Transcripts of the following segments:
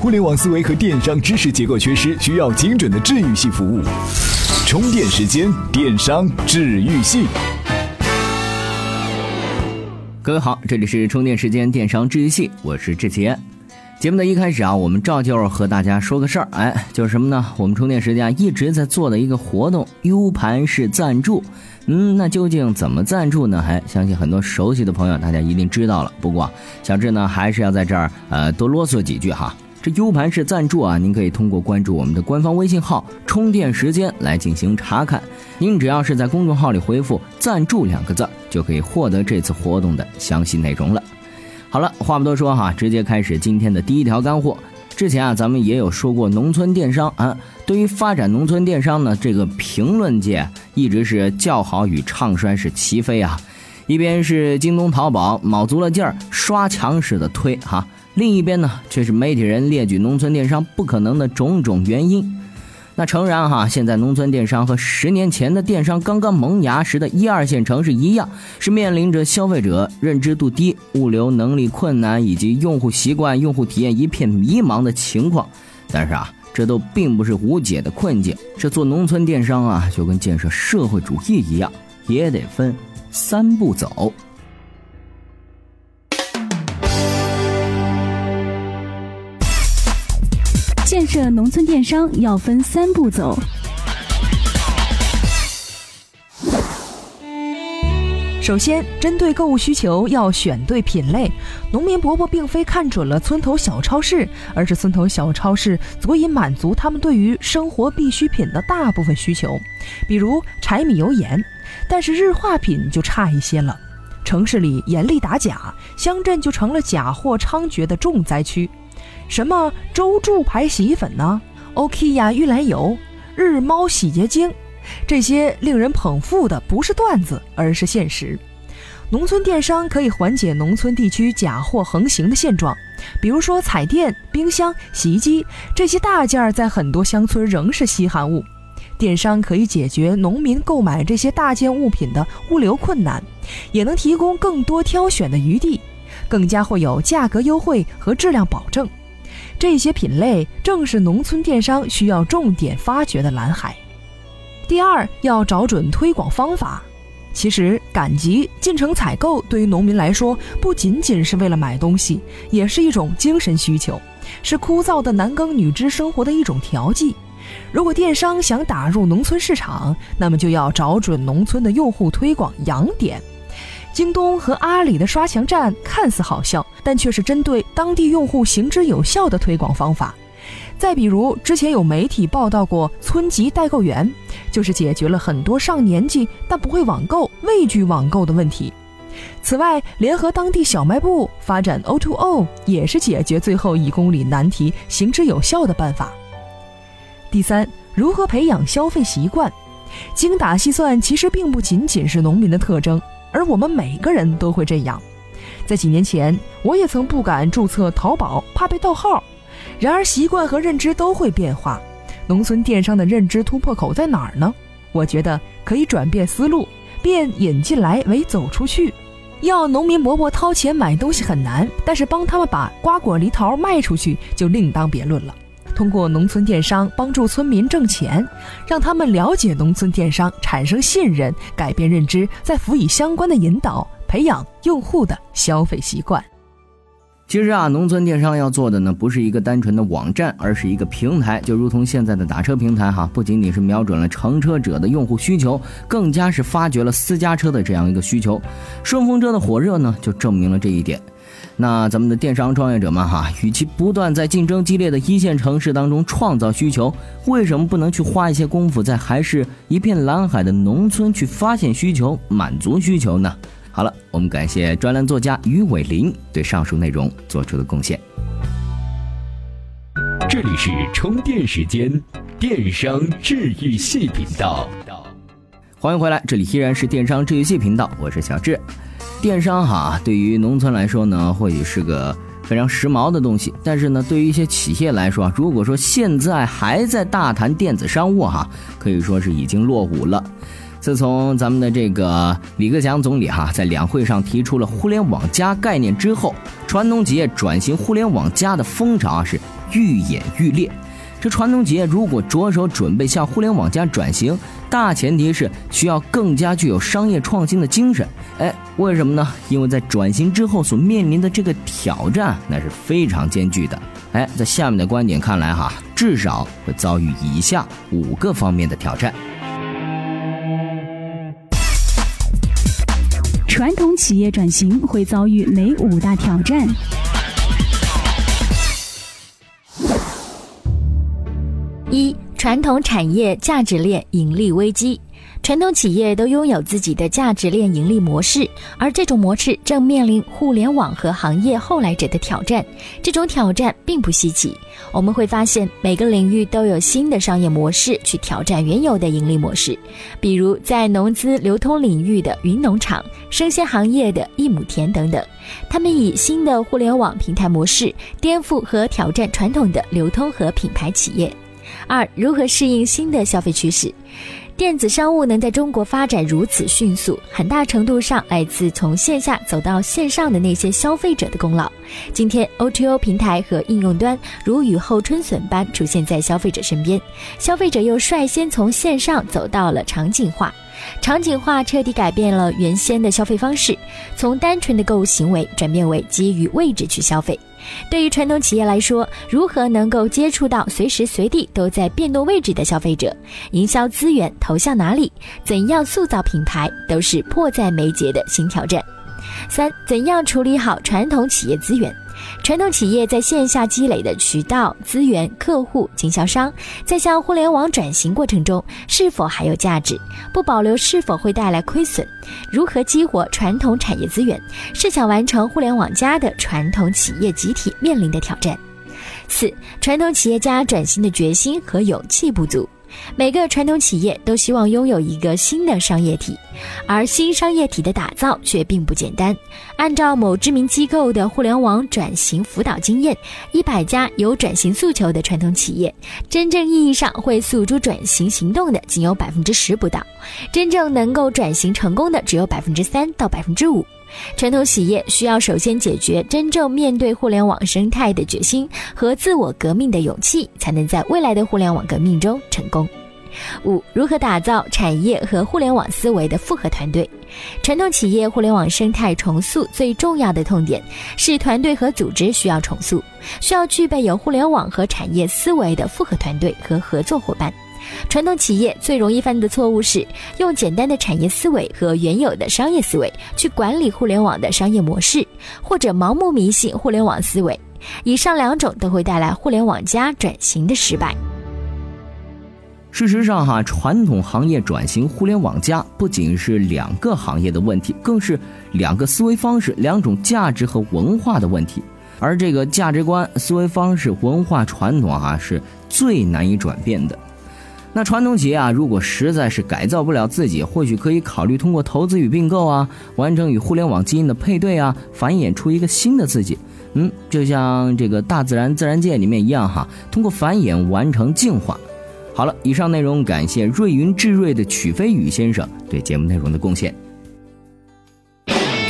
互联网思维和电商知识结构缺失，需要精准的治愈系服务。充电时间，电商治愈系。各位好，这里是充电时间电商治愈系，我是志杰。节目的一开始啊，我们照旧和大家说个事儿，哎，就是什么呢？我们充电时间一直在做的一个活动，U 盘式赞助。嗯，那究竟怎么赞助呢？还相信很多熟悉的朋友大家一定知道了。不过小志呢，还是要在这儿呃多啰嗦几句哈。这 U 盘式赞助啊，您可以通过关注我们的官方微信号“充电时间”来进行查看。您只要是在公众号里回复“赞助”两个字，就可以获得这次活动的详细内容了。好了，话不多说哈，直接开始今天的第一条干货。之前啊，咱们也有说过农村电商啊，对于发展农村电商呢，这个评论界一直是叫好与唱衰是齐飞啊。一边是京东、淘宝卯足了劲儿刷墙似的推哈。另一边呢，却是媒体人列举农村电商不可能的种种原因。那诚然哈，现在农村电商和十年前的电商刚刚萌芽时的一二线城市一样，是面临着消费者认知度低、物流能力困难以及用户习惯、用户体验一片迷茫的情况。但是啊，这都并不是无解的困境。这做农村电商啊，就跟建设社会主义一样，也得分三步走。建设农村电商要分三步走。首先，针对购物需求要选对品类。农民伯伯并非看准了村头小超市，而是村头小超市足以满足他们对于生活必需品的大部分需求，比如柴米油盐。但是日化品就差一些了。城市里严厉打假，乡镇就成了假货猖獗的重灾区。什么周助牌洗衣粉呢？OK 呀，玉兰油、日猫洗洁精，这些令人捧腹的不是段子，而是现实。农村电商可以缓解农村地区假货横行的现状，比如说彩电、冰箱、洗衣机这些大件儿，在很多乡村仍是稀罕物。电商可以解决农民购买这些大件物品的物流困难，也能提供更多挑选的余地，更加会有价格优惠和质量保证。这些品类正是农村电商需要重点发掘的蓝海。第二，要找准推广方法。其实，赶集进城采购对于农民来说，不仅仅是为了买东西，也是一种精神需求，是枯燥的男耕女织生活的一种调剂。如果电商想打入农村市场，那么就要找准农村的用户推广痒点。京东和阿里的刷墙站看似好笑，但却是针对当地用户行之有效的推广方法。再比如，之前有媒体报道过村级代购员，就是解决了很多上年纪但不会网购、畏惧网购的问题。此外，联合当地小卖部发展 O2O，也是解决最后一公里难题行之有效的办法。第三，如何培养消费习惯？精打细算其实并不仅仅是农民的特征。而我们每个人都会这样，在几年前，我也曾不敢注册淘宝，怕被盗号。然而，习惯和认知都会变化。农村电商的认知突破口在哪儿呢？我觉得可以转变思路，变引进来为走出去。要农民伯伯掏钱买东西很难，但是帮他们把瓜果梨桃卖出去就另当别论了。通过农村电商帮助村民挣钱，让他们了解农村电商，产生信任，改变认知，再辅以相关的引导，培养用户的消费习惯。其实啊，农村电商要做的呢，不是一个单纯的网站，而是一个平台，就如同现在的打车平台哈，不仅仅是瞄准了乘车者的用户需求，更加是发掘了私家车的这样一个需求。顺风车的火热呢，就证明了这一点。那咱们的电商创业者们哈，与其不断在竞争激烈的一线城市当中创造需求，为什么不能去花一些功夫在还是一片蓝海的农村去发现需求、满足需求呢？好了，我们感谢专栏作家于伟林对上述内容做出的贡献。这里是充电时间，电商治愈系频道。欢迎回来，这里依然是电商治愈系频道，我是小智。电商哈，对于农村来说呢，或许是个非常时髦的东西。但是呢，对于一些企业来说，如果说现在还在大谈电子商务哈，可以说是已经落伍了。自从咱们的这个李克强总理哈在两会上提出了“互联网加”概念之后，传统企业转型“互联网加”的风潮啊是愈演愈烈。这传统企业如果着手准备向“互联网加”转型，大前提是需要更加具有商业创新的精神。哎，为什么呢？因为在转型之后所面临的这个挑战那是非常艰巨的。哎，在下面的观点看来哈，至少会遭遇以下五个方面的挑战。传统企业转型会遭遇哪五大挑战？一、传统产业价值链盈利危机。传统企业都拥有自己的价值链盈利模式，而这种模式正面临互联网和行业后来者的挑战。这种挑战并不稀奇，我们会发现每个领域都有新的商业模式去挑战原有的盈利模式。比如在农资流通领域的云农场、生鲜行业的一亩田等等，他们以新的互联网平台模式颠覆和挑战传统的流通和品牌企业。二、如何适应新的消费趋势？电子商务能在中国发展如此迅速，很大程度上来自从线下走到线上的那些消费者的功劳。今天，O2O 平台和应用端如雨后春笋般出现在消费者身边，消费者又率先从线上走到了场景化。场景化彻底改变了原先的消费方式，从单纯的购物行为转变为基于位置去消费。对于传统企业来说，如何能够接触到随时随地都在变动位置的消费者？营销资源投向哪里？怎样塑造品牌，都是迫在眉睫的新挑战。三、怎样处理好传统企业资源？传统企业在线下积累的渠道、资源、客户、经销商，在向互联网转型过程中是否还有价值？不保留是否会带来亏损？如何激活传统产业资源？是想完成互联网加的传统企业集体面临的挑战。四、传统企业家转型的决心和勇气不足。每个传统企业都希望拥有一个新的商业体，而新商业体的打造却并不简单。按照某知名机构的互联网转型辅导经验，一百家有转型诉求的传统企业，真正意义上会诉诸转型行动的仅有百分之十不到，真正能够转型成功的只有百分之三到百分之五。传统企业需要首先解决真正面对互联网生态的决心和自我革命的勇气，才能在未来的互联网革命中成功。五、如何打造产业和互联网思维的复合团队？传统企业互联网生态重塑最重要的痛点是团队和组织需要重塑，需要具备有互联网和产业思维的复合团队和合作伙伴。传统企业最容易犯的错误是用简单的产业思维和原有的商业思维去管理互联网的商业模式，或者盲目迷信互联网思维。以上两种都会带来互联网加转型的失败。事实上，哈，传统行业转型互联网加不仅是两个行业的问题，更是两个思维方式、两种价值和文化的问题。而这个价值观、思维方式、文化传统啊，是最难以转变的。那传统企业啊，如果实在是改造不了自己，或许可以考虑通过投资与并购啊，完成与互联网基因的配对啊，繁衍出一个新的自己。嗯，就像这个大自然自然界里面一样哈，通过繁衍完成进化。好了，以上内容感谢瑞云智瑞的曲飞宇先生对节目内容的贡献。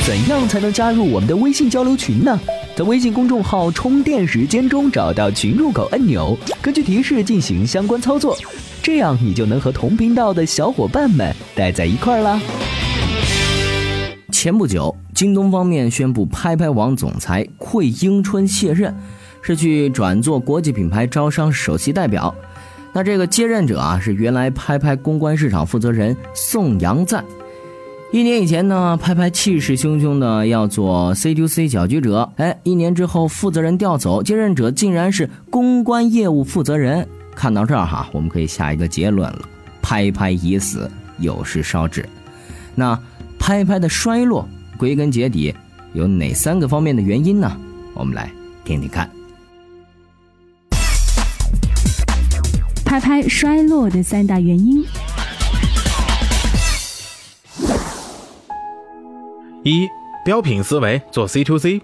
怎样才能加入我们的微信交流群呢？在微信公众号“充电时间”中找到群入口按钮，根据提示进行相关操作。这样你就能和同频道的小伙伴们待在一块儿啦。前不久，京东方面宣布，拍拍网总裁惠英春卸任，是去转做国际品牌招商首席代表。那这个接任者啊，是原来拍拍公关市场负责人宋阳赞。一年以前呢，拍拍气势汹汹的要做 C to C 搅局者，哎，一年之后负责人调走，接任者竟然是公关业务负责人。看到这儿哈，我们可以下一个结论了：拍拍已死，有事烧纸。那拍拍的衰落，归根结底有哪三个方面的原因呢？我们来听听看。拍拍衰落的三大原因：一、标品思维做 C to C。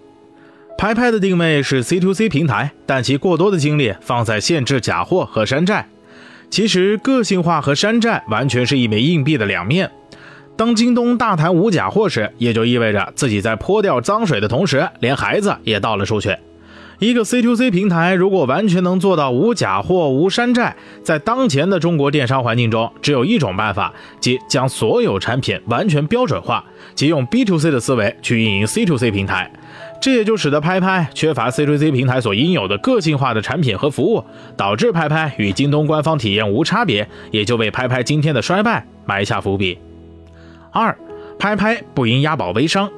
拍拍的定位是 C to C 平台，但其过多的精力放在限制假货和山寨。其实，个性化和山寨完全是一枚硬币的两面。当京东大谈无假货时，也就意味着自己在泼掉脏水的同时，连孩子也倒了出去。一个 C to C 平台如果完全能做到无假货、无山寨，在当前的中国电商环境中，只有一种办法，即将所有产品完全标准化，即用 B to C 的思维去运营 C to C 平台。这也就使得拍拍缺乏 CJC 平台所应有的个性化的产品和服务，导致拍拍与京东官方体验无差别，也就为拍拍今天的衰败埋下伏笔。二，拍拍不应押宝微商。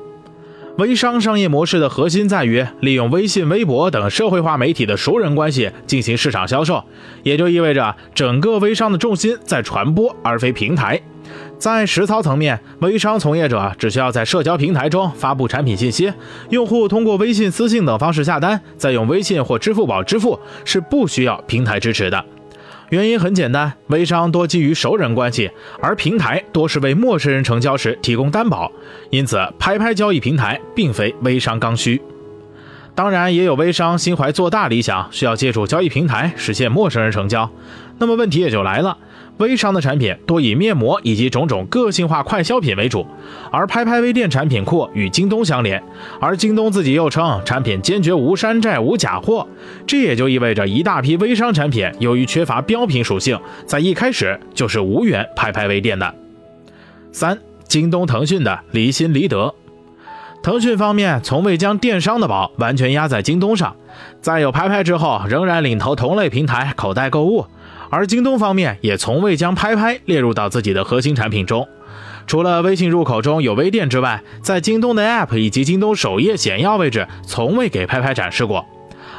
微商商业模式的核心在于利用微信、微博等社会化媒体的熟人关系进行市场销售，也就意味着整个微商的重心在传播而非平台。在实操层面，微商从业者只需要在社交平台中发布产品信息，用户通过微信私信等方式下单，再用微信或支付宝支付，是不需要平台支持的。原因很简单，微商多基于熟人关系，而平台多是为陌生人成交时提供担保，因此拍拍交易平台并非微商刚需。当然，也有微商心怀做大理想，需要借助交易平台实现陌生人成交。那么问题也就来了，微商的产品多以面膜以及种种个性化快消品为主，而拍拍微店产品库与京东相连，而京东自己又称产品坚决无山寨、无假货，这也就意味着一大批微商产品由于缺乏标品属性，在一开始就是无缘拍拍微店的。三，京东、腾讯的离心离德。腾讯方面从未将电商的宝完全压在京东上，在有拍拍之后，仍然领头同类平台口袋购物。而京东方面也从未将拍拍列入到自己的核心产品中。除了微信入口中有微店之外，在京东的 App 以及京东首页显要位置，从未给拍拍展示过。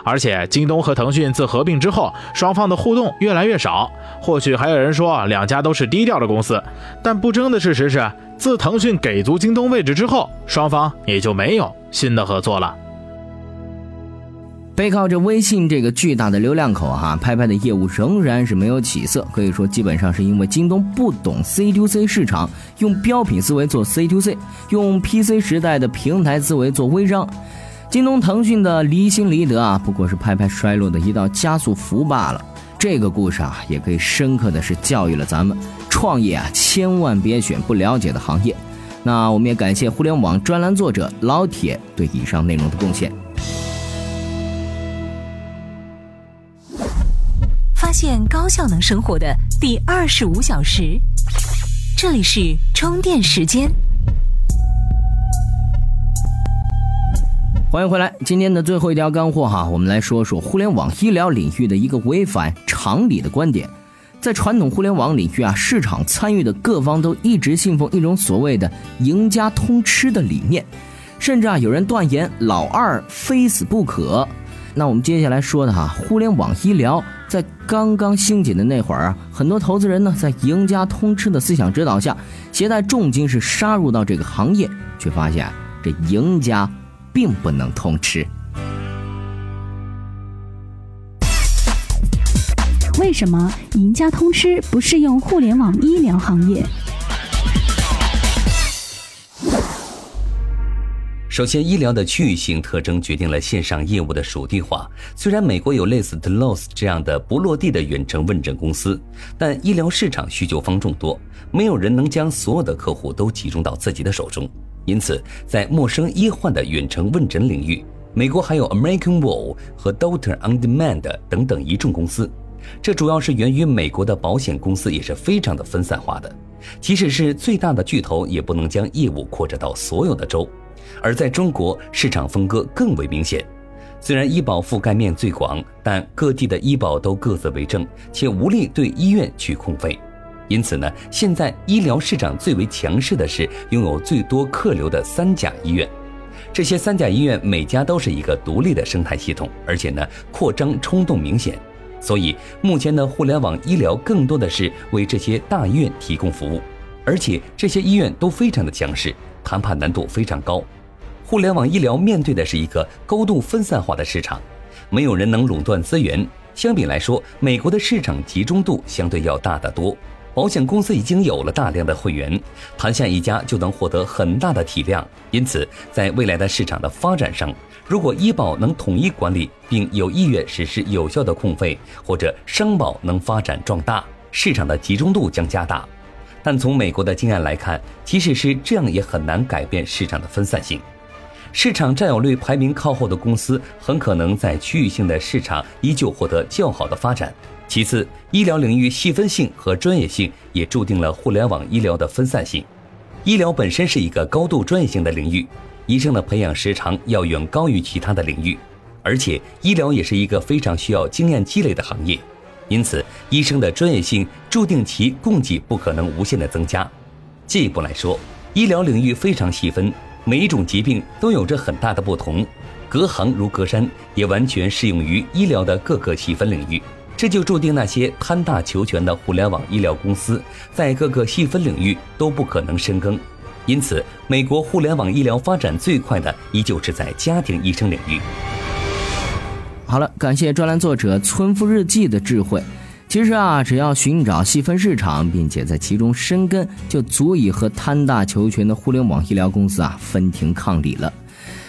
而且，京东和腾讯自合并之后，双方的互动越来越少。或许还有人说两家都是低调的公司，但不争的事实是，自腾讯给足京东位置之后，双方也就没有新的合作了。背靠着微信这个巨大的流量口，哈，拍拍的业务仍然是没有起色。可以说，基本上是因为京东不懂 C to C 市场，用标品思维做 C to C，用 PC 时代的平台思维做微商。京东、腾讯的离心离德啊，不过是拍拍衰落的一道加速符罢了。这个故事啊，也可以深刻的是教育了咱们创业啊，千万别选不了解的行业。那我们也感谢互联网专栏作者老铁对以上内容的贡献。发现高效能生活的第二十五小时，这里是充电时间。欢迎回来，今天的最后一条干货哈，我们来说说互联网医疗领域的一个违反常理的观点。在传统互联网领域啊，市场参与的各方都一直信奉一种所谓的“赢家通吃”的理念，甚至啊，有人断言老二非死不可。那我们接下来说的哈，互联网医疗在刚刚兴起的那会儿啊，很多投资人呢，在“赢家通吃”的思想指导下，携带重金是杀入到这个行业，却发现这赢家。并不能通吃。为什么赢家通吃不适用互联网医疗行业？首先，医疗的区域性特征决定了线上业务的属地化。虽然美国有类似 t l o s 这样的不落地的远程问诊公司，但医疗市场需求方众多，没有人能将所有的客户都集中到自己的手中。因此，在陌生医患的远程问诊领域，美国还有 American Wall 和 Doctor on Demand 等等一众公司。这主要是源于美国的保险公司也是非常的分散化的，即使是最大的巨头，也不能将业务扩展到所有的州。而在中国，市场分割更为明显。虽然医保覆盖面最广，但各地的医保都各自为政，且无力对医院去控费。因此呢，现在医疗市场最为强势的是拥有最多客流的三甲医院。这些三甲医院每家都是一个独立的生态系统，而且呢，扩张冲动明显。所以，目前的互联网医疗更多的是为这些大医院提供服务，而且这些医院都非常的强势，谈判难度非常高。互联网医疗面对的是一个高度分散化的市场，没有人能垄断资源。相比来说，美国的市场集中度相对要大得多。保险公司已经有了大量的会员，谈下一家就能获得很大的体量。因此，在未来的市场的发展上，如果医保能统一管理，并有意愿实施有效的控费，或者商保能发展壮大，市场的集中度将加大。但从美国的经验来看，即使是这样，也很难改变市场的分散性。市场占有率排名靠后的公司，很可能在区域性的市场依旧获得较好的发展。其次，医疗领域细分性和专业性也注定了互联网医疗的分散性。医疗本身是一个高度专业性的领域，医生的培养时长要远高于其他的领域，而且医疗也是一个非常需要经验积累的行业。因此，医生的专业性注定其供给不可能无限的增加。进一步来说，医疗领域非常细分，每一种疾病都有着很大的不同，隔行如隔山，也完全适用于医疗的各个细分领域。这就注定那些贪大求全的互联网医疗公司在各个细分领域都不可能深耕。因此，美国互联网医疗发展最快的依旧是在家庭医生领域。好了，感谢专栏作者村夫日记的智慧。其实啊，只要寻找细分市场，并且在其中深耕，就足以和贪大求全的互联网医疗公司啊分庭抗礼了。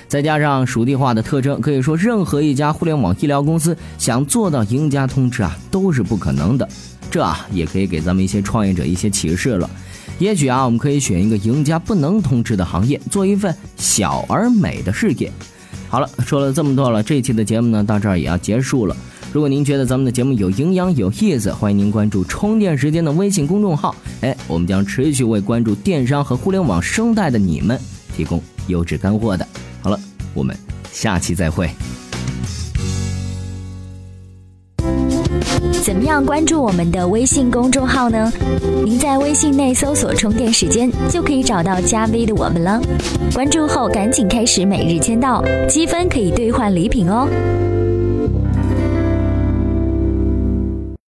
再加上属地化的特征，可以说任何一家互联网医疗公司想做到赢家通吃啊，都是不可能的。这啊，也可以给咱们一些创业者一些启示了。也许啊，我们可以选一个赢家不能通吃的行业，做一份小而美的事业。好了，说了这么多了，这期的节目呢到这儿也要结束了。如果您觉得咱们的节目有营养、有意思，欢迎您关注“充电时间”的微信公众号。哎，我们将持续为关注电商和互联网生态的你们提供优质干货的。好了，我们下期再会。怎么样关注我们的微信公众号呢？您在微信内搜索“充电时间”就可以找到加 V 的我们了。关注后赶紧开始每日签到，积分可以兑换礼品哦。